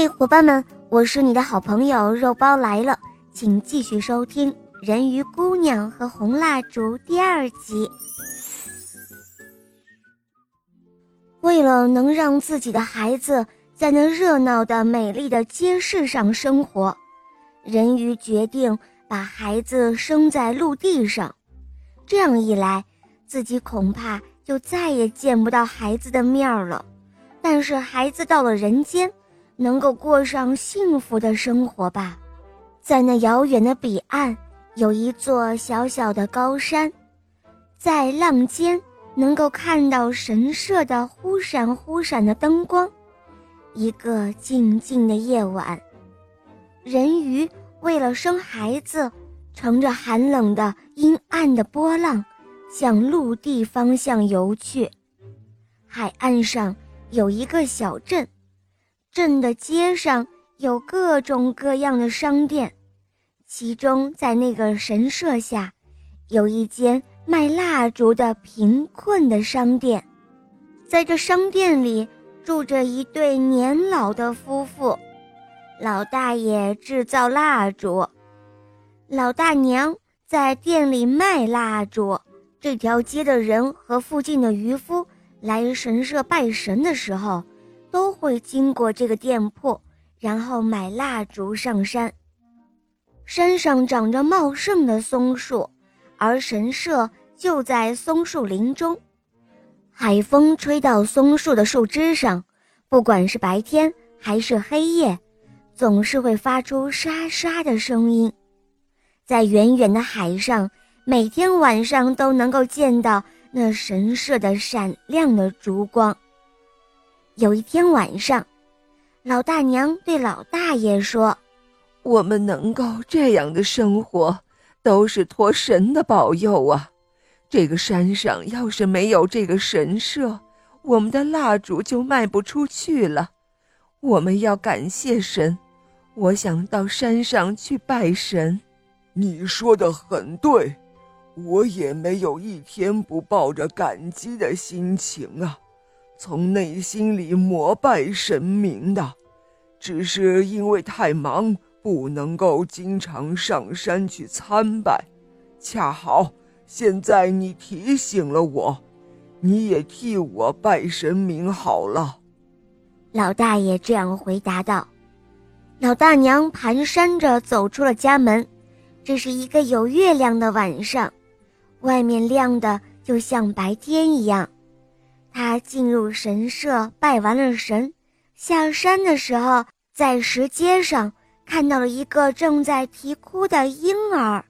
嘿，伙伴们，我是你的好朋友肉包来了，请继续收听《人鱼姑娘和红蜡烛》第二集。为了能让自己的孩子在那热闹的、美丽的街市上生活，人鱼决定把孩子生在陆地上。这样一来，自己恐怕就再也见不到孩子的面了。但是孩子到了人间。能够过上幸福的生活吧，在那遥远的彼岸，有一座小小的高山，在浪尖能够看到神社的忽闪忽闪的灯光。一个静静的夜晚，人鱼为了生孩子，乘着寒冷的阴暗的波浪，向陆地方向游去。海岸上有一个小镇。镇的街上有各种各样的商店，其中在那个神社下，有一间卖蜡烛的贫困的商店。在这商店里住着一对年老的夫妇，老大爷制造蜡烛，老大娘在店里卖蜡烛。这条街的人和附近的渔夫来神社拜神的时候。都会经过这个店铺，然后买蜡烛上山。山上长着茂盛的松树，而神社就在松树林中。海风吹到松树的树枝上，不管是白天还是黑夜，总是会发出沙沙的声音。在远远的海上，每天晚上都能够见到那神社的闪亮的烛光。有一天晚上，老大娘对老大爷说：“我们能够这样的生活，都是托神的保佑啊！这个山上要是没有这个神社，我们的蜡烛就卖不出去了。我们要感谢神，我想到山上去拜神。”你说的很对，我也没有一天不抱着感激的心情啊。从内心里膜拜神明的，只是因为太忙，不能够经常上山去参拜。恰好现在你提醒了我，你也替我拜神明好了。老大爷这样回答道。老大娘蹒跚着走出了家门。这是一个有月亮的晚上，外面亮的就像白天一样。他进入神社拜完了神，下山的时候，在石阶上看到了一个正在啼哭的婴儿。